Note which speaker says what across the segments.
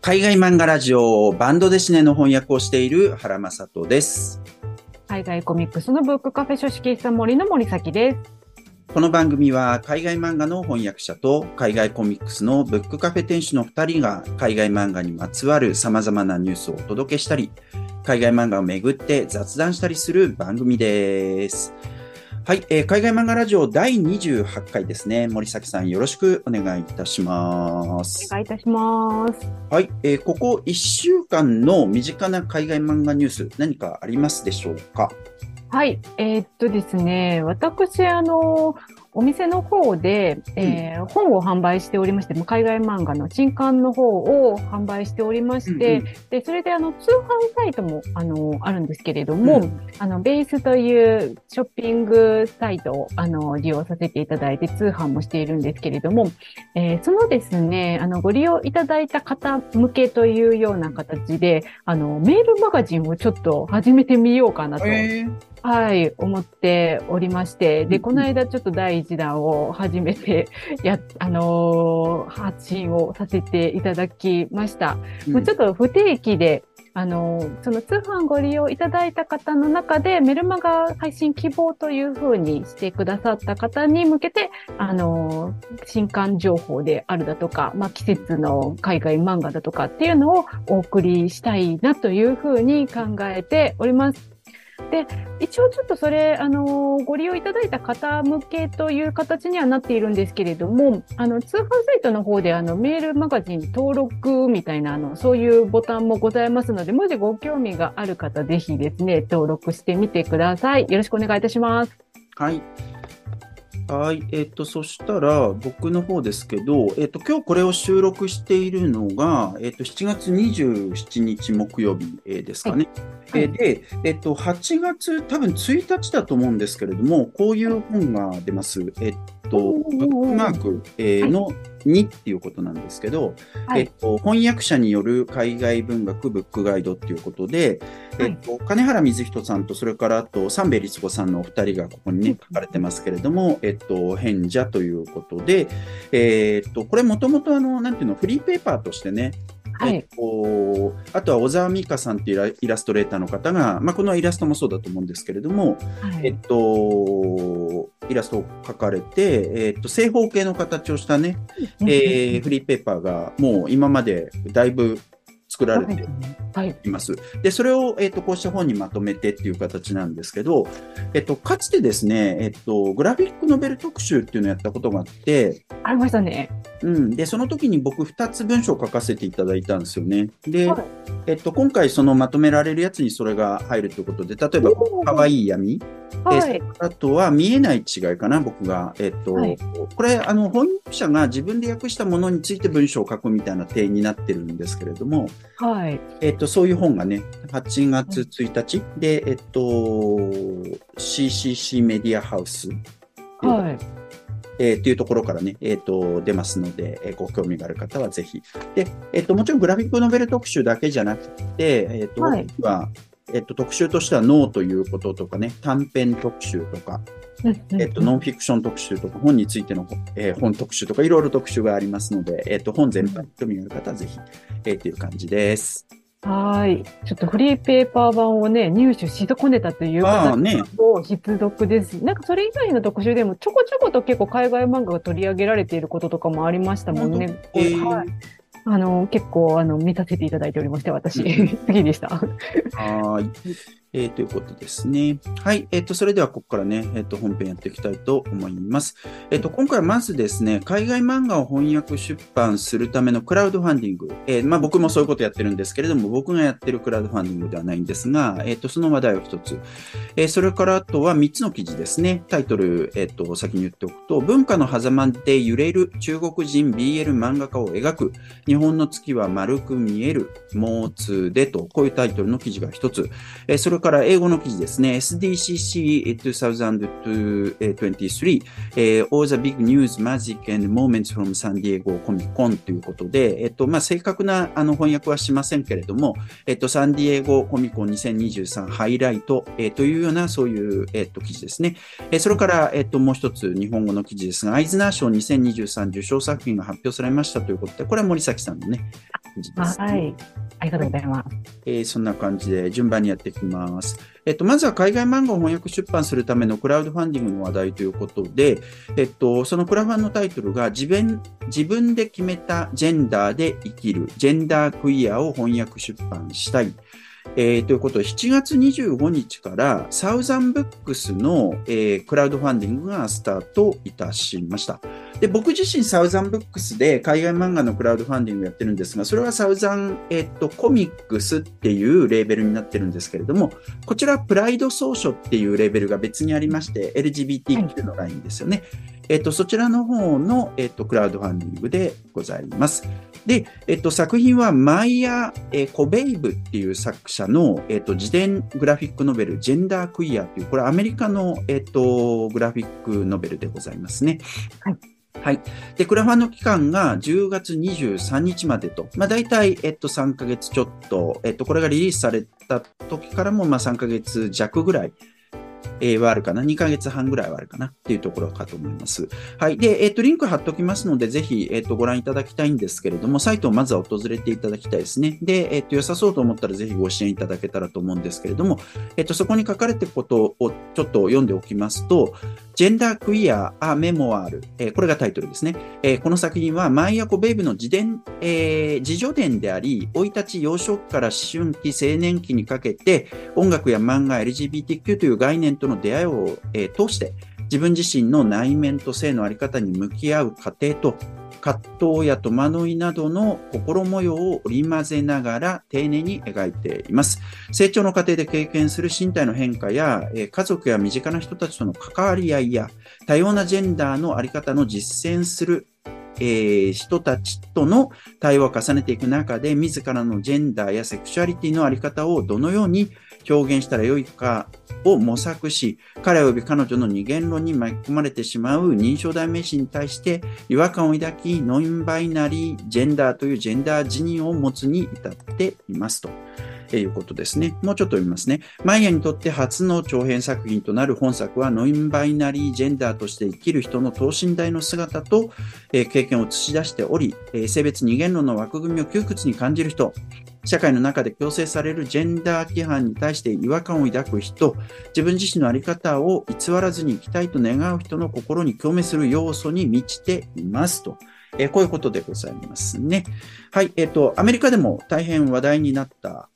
Speaker 1: 海外漫画ラジオバンドデシネの翻訳をしている原正人です。
Speaker 2: 海外コミックスのブックカフェ書式室森の森崎です。
Speaker 1: この番組は海外漫画の翻訳者と海外コミックスのブックカフェ店主の2人が海外漫画にまつわる様々なニュースをお届けしたり、海外漫画をめぐって雑談したりする番組です。はい、えー海外漫画ラジオ第28回ですね。森崎さんよろしくお願いいたします
Speaker 2: お。願いいたします。
Speaker 1: はい、えーここ1週間の身近な海外漫画ニュース何かありますでしょうか？
Speaker 2: はい。えーっとですね、私、あの、お店の方で、えー本を販売しておりまして、海外漫画の新刊の方を販売しておりまして、
Speaker 1: うんうん。
Speaker 2: で、それであの、通販サイトも、あの、あるんですけれども、
Speaker 1: うん。
Speaker 2: あの、ベースというショッピングサイトを、あの、利用させていただいて、通販もしているんですけれども、えーそのですね、あの、ご利用いただいた方向けというような形で、あの、メールマガジンをちょっと始めてみようかなと、
Speaker 1: え
Speaker 2: はい、思っておりまして、で、
Speaker 1: うん
Speaker 2: この間ちょっと第一弾を始めて、や、あのー発信をさせていただきました。もうちょっと不定期で、あのーその通販ご利用いただいた方の中で、メルマガ配信希望というふうにしてくださった方に向けて、あのー新刊情報であるだとか、まあ、季節の海外漫画だとかっていうのをお送りしたいなというふうに考えております。で、一応ちょっとそれ、あのご利用いただいた方向けという形にはなっているんですけれども、あの、通販サイトの方で、あの、メールマガジン登録みたいな、あの、そういうボタンもございますので、もしご興味がある方、ぜひですね、登録してみてください。よろしくお願いいたします。
Speaker 1: はい。はい。えっ、と、そしたら、僕の方ですけど、えっ、と、今日これを収録しているのが、えっ、と、7月27日木曜日、えーですかね。
Speaker 2: はい
Speaker 1: えーで、えっ、と、8月多分1日だと思うんですけれども、こういう本が出ます。えっ、と、ブックマーク、えーの2っていうことなんですけど、
Speaker 2: はい。
Speaker 1: えっと、翻訳者による海外文学ブックガイドっていうことで、
Speaker 2: はい。
Speaker 1: えっと、金原水人さんと、それからあと、三兵衛律子さんのお二人がここにね
Speaker 2: うん、
Speaker 1: 書かれてますけれども、えっと、変者ということで、えっと、これもともとあの、なんていうの、フリーペーパーとしてね、
Speaker 2: はい。
Speaker 1: えっと、あとは小沢美香さんっていうイラストレーターの方が、まあ、このイラストもそうだと思うんですけれども、
Speaker 2: はい。
Speaker 1: えっと、イラストを描かれて、えっと、正方形の形をしたね、えーフリーペーパーがもう今までだいぶ作られて
Speaker 2: はい。
Speaker 1: います。で、それを、えっとこうした本にまとめてっていう形なんですけど、えっと、かつてですね、えっと、グラフィックノベル特集っていうのをやったことがあって、
Speaker 2: ありましたね。
Speaker 1: うん。で、その時に僕2つ文章を書かせていただいたんですよね。で、
Speaker 2: はい
Speaker 1: えっと、今回そのまとめられるやつにそれが入るということで、例えば、かわいい闇
Speaker 2: はい。
Speaker 1: あとは見えない違いかな、僕が。えっと、
Speaker 2: はい
Speaker 1: これ、あの、翻訳者が自分で訳したものについて文章を書くみたいな体になってるんですけれども、
Speaker 2: はい。
Speaker 1: えっと、そういう本がね、8月1日で、えっと、CCC メディアハウス、
Speaker 2: はい。
Speaker 1: えーっていうところからね、えっ、と、出ますので、えーご興味がある方はぜひ。で、えっ、と、もちろんグラフィックノベル特集だけじゃなくて、えっ、と、
Speaker 2: はい
Speaker 1: 僕は、えっ、と、特集としては脳ということとかね、短編特集とか、えっと、ノンフィクション特集とか、本についての、えー本特集とか、いろいろ特集がありますので、えっと、本全般に興味がある方はぜひ、えー、という感じです。
Speaker 2: はい。ちょっとフリーペーパー版をね、入手し損ねたという方も必読です。なんかそれ以外の特集でもちょこちょこと結構海外漫画が取り上げられていることとかもありましたもんね。
Speaker 1: えー
Speaker 2: はい。あの、結構、あの、見させていただいておりまして、私。
Speaker 1: うん
Speaker 2: 次でした。
Speaker 1: はーい。えーということですね。はい。えっ、と、それではここからね、えっ、と、本編やっていきたいと思います。えっ、と、今回はまずですね、海外漫画を翻訳出版するためのクラウドファンディング。えまあ僕もそういうことやってるんですけれども、僕がやってるクラウドファンディングではないんですが、えっ、と、その話題を一つ。えそれからあとは3つの記事ですね。タイトル、えっ、と、先に言っておくと、文化の狭間で揺れる中国人 BL 漫画家を描く、日本の月は丸く見える、モーツでと、こういうタイトルの記事が一つ。えそれから英語の記事ですね。SDCC 2023、えー、All the big news, magic and moments from San Diego Comic Con ということで、えっと、まあ、正確なあの翻訳はしませんけれども、えっと、サンディエゴコミコン2023ハイライト、えー、というようなそういう、えっと、記事ですね。えー、それから、えっと、もう一つ日本語の記事ですが、アイズナー賞2023受賞作品が発表されましたということで、これは森崎さんのね、
Speaker 2: 記事です、ね。はい。ありがとうございます。
Speaker 1: えー、そんな感じで順番にやっていきます。えっと、まずは海外漫画を翻訳出版するためのクラウドファンディングの話題ということで、えっと、そのクラファンのタイトルが自分自分で決めたジェンダーで生きる、ジェンダークイアを翻訳出版したい。えー、ということで、7月25日からサウザンブックスの、えー、クラウドファンディングがスタートいたしました。で、僕自身サウザンブックスで海外漫画のクラウドファンディングやってるんですが、それはサウザン、えっ、と、コミックスっていうレーベルになってるんですけれども、こちらプライド総書っていうレーベルが別にありまして、LGBTQ のラインですよね。えっ、と、そちらの方の、えっ、と、クラウドファンディングでございます。で、えっと、作品はマイヤ・えコベイブっていう作者の、えっと、自伝グラフィックノベル、ジェンダークイアという、これアメリカの、えっと、グラフィックノベルでございますね。はい。はい。で、クラファンの期間が10月23日までと、まあ、大体、えっと、3ヶ月ちょっと、えっと、これがリリースされた時からも、まあ、3ヶ月弱ぐらいえはあるかな？2ヶ月半ぐらいはあるかな？っていうところかと思います。はい。で、えっ、ー、と、リンク貼っておきますので、ぜひ、えっ、ー、と、ご覧いただきたいんですけれども、サイトをまずは訪れていただきたいですね。で、えっ、ー、と、良さそうと思ったらぜひご支援いただけたらと思うんですけれども、えっ、と、そこに書かれていることをちょっと読んでおきますと、ジェンダークイア・ア・メモアール、え、これがタイトルですね。えー、この作品は、マイヤコ・ベイブの自伝、えー、自助伝であり、生い立ち幼少期から思春期、青年期にかけて、音楽や漫画、LGBTQ という概念ととの出会いを、え、通して、自分自身の内面と性のあり方に向き合う過程と、葛藤や戸惑いなどの心模様を織り交ぜながら丁寧に描いています。成長の過程で経験する身体の変化や、家族や身近な人たちとの関わり合いや、多様なジェンダーのあり方の実践するえー、人たちとの対話を重ねていく中で、自らのジェンダーやセクシュアリティのあり方をどのように表現したらよいかを模索し、彼及び彼女の二元論に巻き込まれてしまう認証代名詞に対して違和感を抱き、ノインバイナリージェンダーというジェンダー自認を持つに至っていますと。いうことですね。もうちょっと読みますね。マイヤにとって初の長編作品となる本作は、ノインバイナリージェンダーとして生きる人の等身大の姿と、経験を映し出しており、性別二元論の枠組みを窮屈に感じる人、社会の中で強制されるジェンダー規範に対して違和感を抱く人、自分自身の在り方を偽らずに生きたいと願う人の心に共鳴する要素に満ちていますと。えー、こういうことでございますね。はい、えっ、ー、と、アメリカでも大変話題になった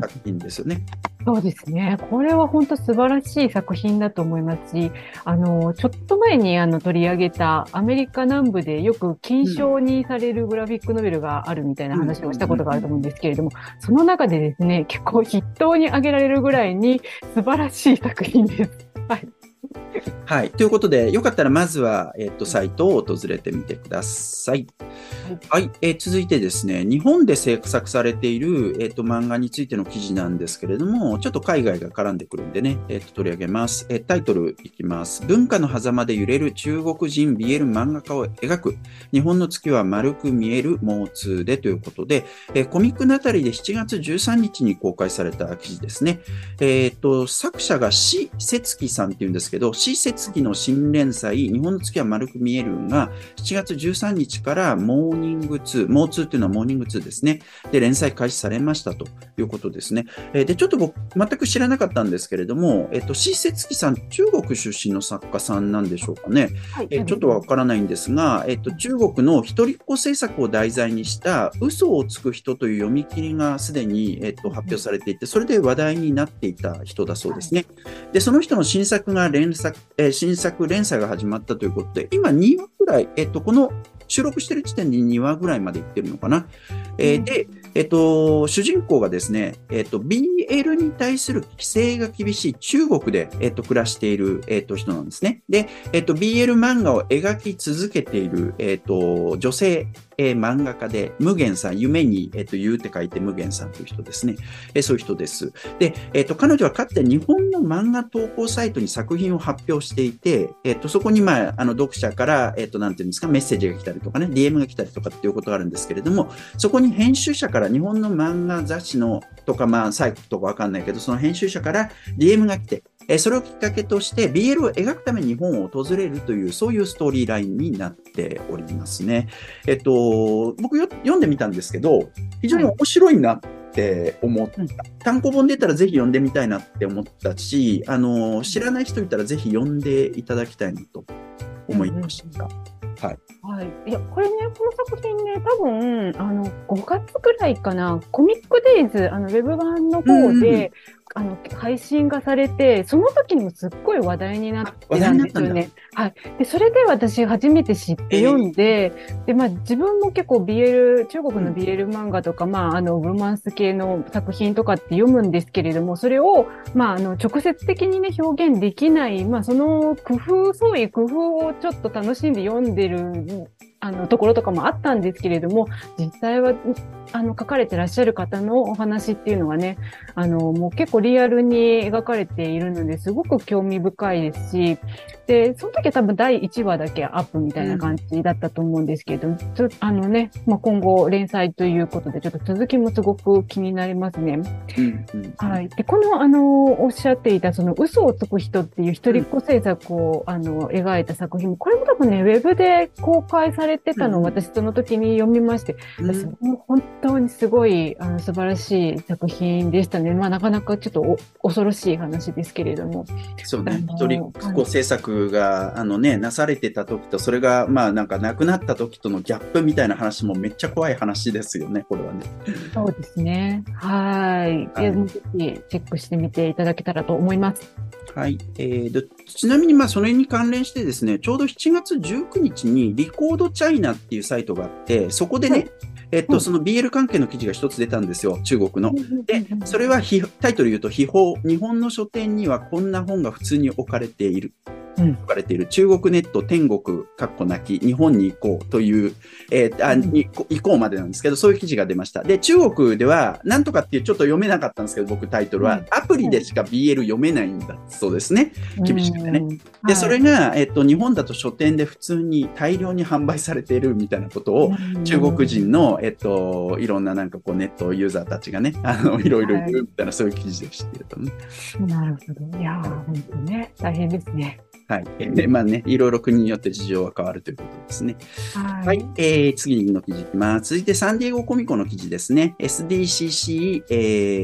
Speaker 1: 作品ですよね。
Speaker 2: そうですね。これは本当素晴らしい作品だと思いますし、あの、ちょっと前にあの取り上げたアメリカ南部でよく金賞にされるグラフィックノベルがあるみたいな話をしたことがあると思うんですけれども、その中でですね、結構筆頭に挙げられるぐらいに素晴らしい作品です。はい。
Speaker 1: はい。ということで、よかったらまずは、えっ、と、サイトを訪れてみてください。はい。えー、続いてですね、日本で制作されている、えっ、と、漫画についての記事なんですけれども、ちょっと海外が絡んでくるんでね、えっ、と、取り上げます。えタイトルいきます。文化の狭間で揺れる中国人 BL 漫画家を描く、日本の月は丸く見えるモーツでということで、えコミックナタリで7月13日に公開された記事ですね。えっ、と、作者が史節樹さんっていうんですけど、史節樹の新連載、日本の月は丸く見えるが、7月13日からモーニング2、モー2っていうのはモーニング2ですね。で、連載開始されましたということですね。えで、ちょっと僕、全く知らなかったんですけれども、えっと、史節樹さん、中国出身の作家さんなんでしょうかね。はい、えちょっとわからないんですが、えっと、中国の一人っ子政策を題材にした嘘をつく人という読み切りがすでに、えっと、発表されていて、それで話題になっていた人だそうですね。で、その人の新作が連作、えー、新作連載が始まったということで、今2話くらい、えっと、この収録してる時点で2話ぐらいまでいってるのかな。えー、で、えっと、主人公がですね、えっと、BL に対する規制が厳しい中国で、えっと、暮らしている、えっと、人なんですね。で、えっと、BL 漫画を描き続けている、えっと、女性えー、漫画家で、無限さん、夢に、えっ、と、言うって書いて無限さんという人ですね。えー、そういう人です。で、えっ、と、彼女はかつて日本の漫画投稿サイトに作品を発表していて、えっ、と、そこに、まあ、あの、読者から、えっ、と、なんていうんですか、メッセージが来たりとかね、DM が来たりとかっていうことがあるんですけれども、そこに編集者から日本の漫画雑誌のとか、まあ、サイトとかわかんないけど、その編集者から DM が来て、えそれをきっかけとして BL を描くために日本を訪れるという、そういうストーリーラインになっておりますね。えっと、僕読んでみたんですけど、非常に面白いなって思った。単行本出たらぜひ読んでみたいなって思ったし、あの、知らない人いたらぜひ読んでいただきたいなと思いました。うんうんはい。
Speaker 2: はい。いや、これね、この作品ね、多分、あの、5月ぐらいかな、コミックデイズ、あの、ウェブ版の方で、あの、配信がされて、その時にもすっごい話題になってたんですよね。はい。で、それで私初めて知って読んで、えー、で、まあ自分も結構 BL、中国の BL 漫画とか、まああの、ロマンス系の作品とかって読むんですけれども、それを、まああの、直接的にね、表現できない、まあその工夫、そういう工夫をちょっと楽しんで読んでるあの、ところとかもあったんですけれども、実際は、あの、書かれてらっしゃる方のお話っていうのはね、あの、もう結構リアルに描かれているので、すごく興味深いですし、で、その時は多分第1話だけアップみたいな感じだったと思うんですけど、うん、あのね、まあ、今後連載ということで、ちょっと続きもすごく気になりますね。うんうん、はい。で、この、あの、おっしゃっていた、その嘘をつく人っていう一人っ子制作を、あの、描いた作品も、これも多分ね、ウェブで公開されてたのを私その時に読みまして、私も本当にすごい、あの、素晴らしい作品でしたね。まあ、なかなかちょっと恐ろしい話ですけれども。
Speaker 1: そうね。一人っ子制作が、あのね、なされてた時と、それが、まあなんか亡くなった時とのギャップみたいな話もめっちゃ怖い話ですよね、これはね。
Speaker 2: そうですね。はい。はい、ぜひチェックしてみていただけたらと思います。
Speaker 1: はい。えー、ちなみに、まあ、それに関連してですね、ちょうど7月19日に、リコードチャイナっていうサイトがあって、そこでね、はいえっと、その BL 関係の記事が一つ出たんですよ、中国の。で、それはタイトル言うと、秘宝。日本の書店にはこんな本が普通に置かれている。書かれている中国ネット天国、かっこ泣き、日本に行こうという、えー、あに行こうまでなんですけど、そういう記事が出ました。で、中国では、なんとかっていうちょっと読めなかったんですけど、僕タイトルは、アプリでしか BL 読めないんだそうですね。厳しくてね。で、それが、えっと、日本だと書店で普通に大量に販売されているみたいなことを、中国人の、えっと、いろんななんかこうネットユーザーたちがね、あの、いろいろ言うみたいな、そういう記事で知ってるとね。
Speaker 2: なるほど。いやー、本当ね、大変ですね。
Speaker 1: はい。で、まあね、いろいろ国によって事情は変わるということですね。はい。はい、えー、次の記事いきます。続いて、サンディエゴコミコの記事ですね。SDCC、え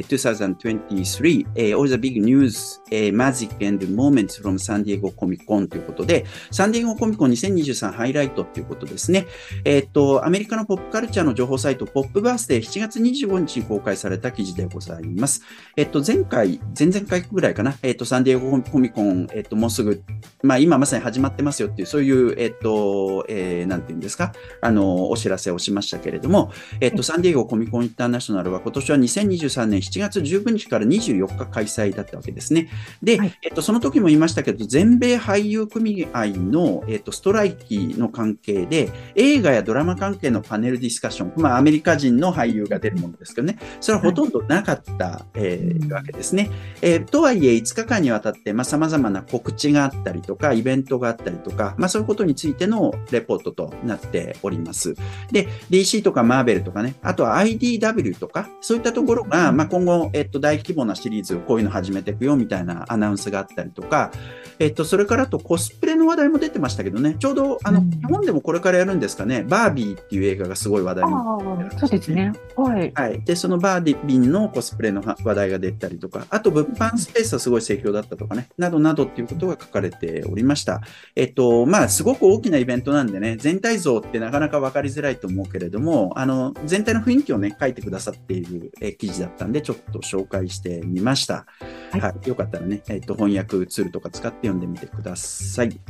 Speaker 1: ー、2023、えー、All the big news、えー、magic and moments from San Diego Comic Con ということで、サンディエゴコミコン2023ハイライトということですね。えっ、ー、と、アメリカのポップカルチャーの情報サイト、ポップバースで7月25日に公開された記事でございます。えっ、ー、と、前回、前々回ぐらいかな、えっ、ー、と、サンディエゴコミコン、えっ、と、もうすぐまあ、今まさに始まってますよっていう、そういう、えっと、えー、なんていうんですか、あの、お知らせをしましたけれども、えっと、サンディエゴコミコンインターナショナルは今年は2023年7月19日から24日開催だったわけですね。で、はい、えっと、その時も言いましたけど、全米俳優組合の、えっと、ストライキの関係で、映画やドラマ関係のパネルディスカッション、まあ、アメリカ人の俳優が出るものですけどね、それはほとんどなかった、はい、えー、わけですね。えー、とはいえ、5日間にわたって、まあ、様々な告知があったりとか、イベントがあったりとか、まあそういうことについてのレポートとなっております。で、DC とかマーベルとかね、あとは IDW とか、そういったところが、まあ今後、えっと、大規模なシリーズをこういうの始めていくよみたいなアナウンスがあったりとか、えっと、それからとコスプレの話題も出てましたけどね、ちょうど、あの、日本でもこれからやるんですかね、バービーっていう映画がすごい話題にな
Speaker 2: って、そうですね。はい。
Speaker 1: はい。で、そのバービーのコスプレの話題が出たりとか、あと物販スペースはすごい盛況だったとかね、などなどっていうことが書かれておりました。えっと、まあ、すごく大きなイベントなんでね、全体像ってなかなか分かりづらいと思うけれども、あの、全体の雰囲気をね、書いてくださっている、え記事だったんで、ちょっと紹介してみました。はい、はい、よかったらね、えっと、翻訳ツールとか使って読んでみてください。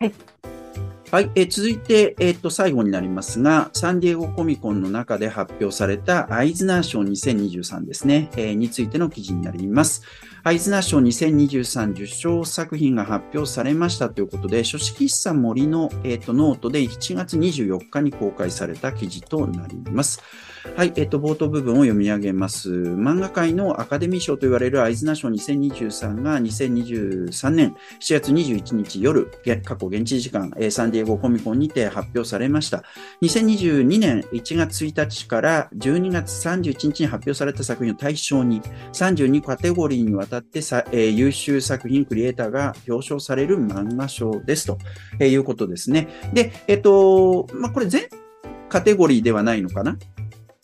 Speaker 1: はい。はい、えー、続いて、えー、っと、最後になりますが、サンディエゴコミコンの中で発表されたアイズナー賞2023ですね、えー、についての記事になります。アイズナー賞2023受賞作品が発表されましたということで、書肆喫茶 moriの、えー、とノートで7月24日に公開された記事となります。はい、えっと、冒頭部分を読み上げます。漫画界のアカデミー賞と言われるアイズナ賞2023が2023年7月21日夜、過去現地時間、サンディエゴコミコンにて発表されました。2022年1月1日から12月31日に発表された作品を対象に32カテゴリーにわたってさ、えー、優秀作品クリエイターが表彰される漫画賞ですと、いうことですね。で、えっと、まあ、これ全カテゴリーではないのかな？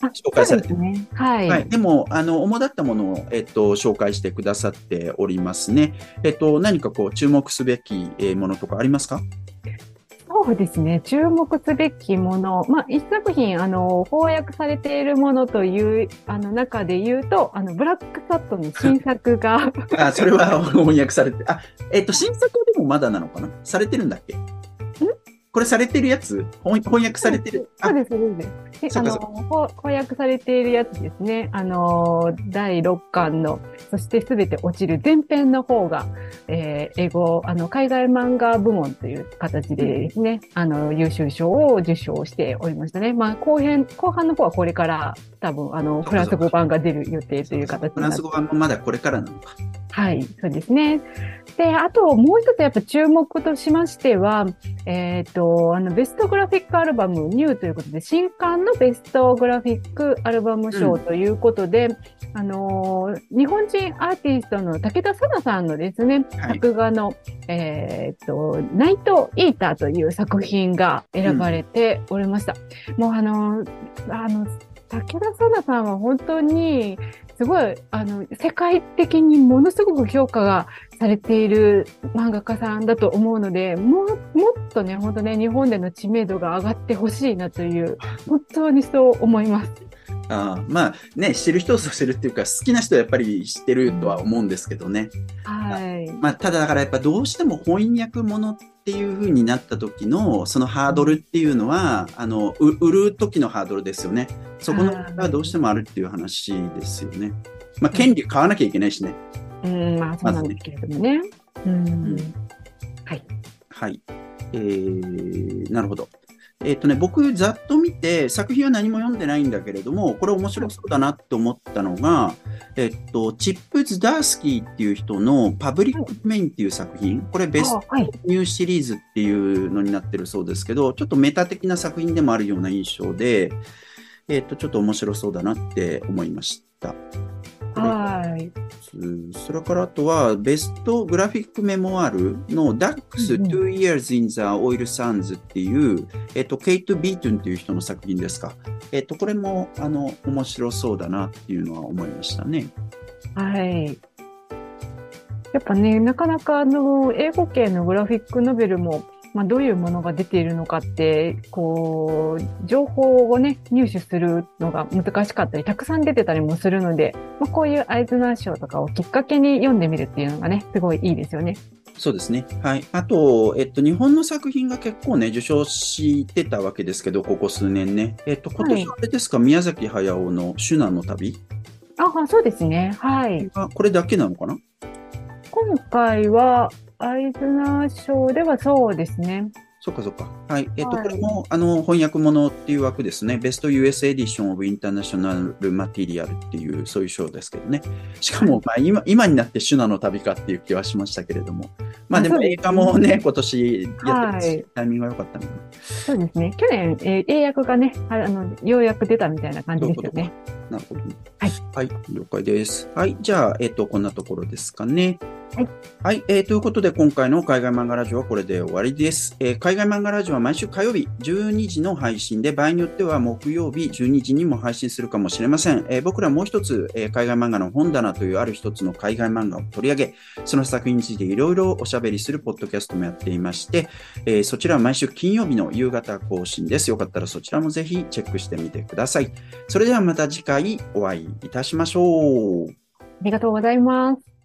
Speaker 1: 紹介されてる、ねはい、はい。でも、あの、主だったものを、えっと、紹介してくださっておりますね。えっと、何かこう、注目すべきものとかありますか？
Speaker 2: そうですね。注目すべきもの。まあ、一作品、あの、翻訳されているものという、あの、中で言うと、あの、ブラックサットの新作が
Speaker 1: あ、それは翻訳されて、あ、えっと、新作でもまだなのかな？されてるんだっけ？これされてるやつ？翻訳されてる？
Speaker 2: そうです、そうです。あの、翻訳されているやつですね。あの、第6巻の、そしてすべて落ちる前編の方が、えー、英語、あの、海外漫画部門という形でですね、あの、優秀賞を受賞しておりましたね。まあ、後編、後半の方はこれから多分、あの、フランス語版が出る予定という形
Speaker 1: フランス語版もまだこれからなのか。
Speaker 2: はい、そうですね。で、あともう一つやっぱ注目としましては、えっ、ー、と、あの、ベストグラフィックアルバムニューということで、新刊のベストグラフィックアルバム賞ということで、うん、あの、日本人アーティストの武田紗奈さんのですね、はい、作画の、えっ、ー、と、ナイトイーターという作品が選ばれておりました。うん、もうあの、あの、武田紗奈さんは本当にすごい、あの、世界的にものすごく評価がされている漫画家さんだと思うので、も、もっとね、本当ね、日本での知名度が上がってほしいなという、本当にそう思います。
Speaker 1: あまあね、知る人ぞ知るっていうか、好きな人はやっぱり知ってるとは思うんですけどね。
Speaker 2: はい。
Speaker 1: まあ、ただだからやっぱどうしても翻訳ものっていう風になった時の、そのハードルっていうのは、あの、売る時のハードルですよね。そこのがどうしてもあるっていう話ですよね。まあ、権利買わなきゃいけないしね。
Speaker 2: うん、まあそうなんですけれどもね。うん、はい。
Speaker 1: はい。えー、なるほど。えっ、ー、とね、僕、ざっと見て、作品は何も読んでないんだけれども、これ面白そうだなって思ったのが、えっ、ー、と、チップズ・ダースキーっていう人のパブリックメインっていう作品、これベストニューシリーズっていうのになってるそうですけど、ちょっとメタ的な作品でもあるような印象で、えっ、ー、と、ちょっと面白そうだなって思いました。
Speaker 2: はい。
Speaker 1: それからあとは、ベストグラフィックメモアルの DAX Two Years in the Oil Sands っていう、えっと、ケイト・ビートンっていう人の作品ですか。えっと、これも、あの、面白そうだなっていうのは思いましたね。
Speaker 2: はい。やっぱね、なかなかあの、英語系のグラフィックノベルも、まあ、どういうものが出ているのかって、こう、情報をね、入手するのが難しかったり、たくさん出てたりもするので、まあ、こういうアイズナー賞とかをきっかけに読んでみるっていうのがね、すごいいいですよね。
Speaker 1: そうですね。はい。あと、えっと、日本の作品が結構ね、受賞してたわけですけど、ここ数年ね。えっと、今年はあれですか、はい、宮崎駿のシュナの旅？
Speaker 2: あ、そうですね。はい。
Speaker 1: これだけなのかな？
Speaker 2: 今回は、アイズナー賞ではそうですね。
Speaker 1: そっかそっか。はい。えっ、と、はい、これも、あの、翻訳物っていう枠ですね。ベスト US エディションオブインターナショナルマテリアルっていう、そういう賞ですけどね。しかも、まあ、今、今になってシュナの旅かっていう気はしましたけれども。まあ、でも映画もね、今年やってますし、はい、タイミングが良かったので。
Speaker 2: そうですね。去年、えー、英訳がねあの、ようやく出たみたいな感じですよね。
Speaker 1: なるほど、ね。はい。はい。了解です。はい。じゃあ、えっ、ー、と、こんなところですかね。
Speaker 2: はい。
Speaker 1: はい、えー。ということで、今回の海外漫画ラジオはこれで終わりです。えー、海外漫画ラジオは毎週火曜日12時の配信で、場合によっては木曜日12時にも配信するかもしれません。えー、僕らもう一つ、えー、海外漫画の本棚というある一つの海外漫画を取り上げ、その作品についていろいろおしゃべりするポッドキャストもやっていまして、えー、そちらは毎週金曜日の夕方更新です。よかったらそちらもぜひチェックしてみてください。それではまた次回お会いいたしましょう。
Speaker 2: ありがとうございます。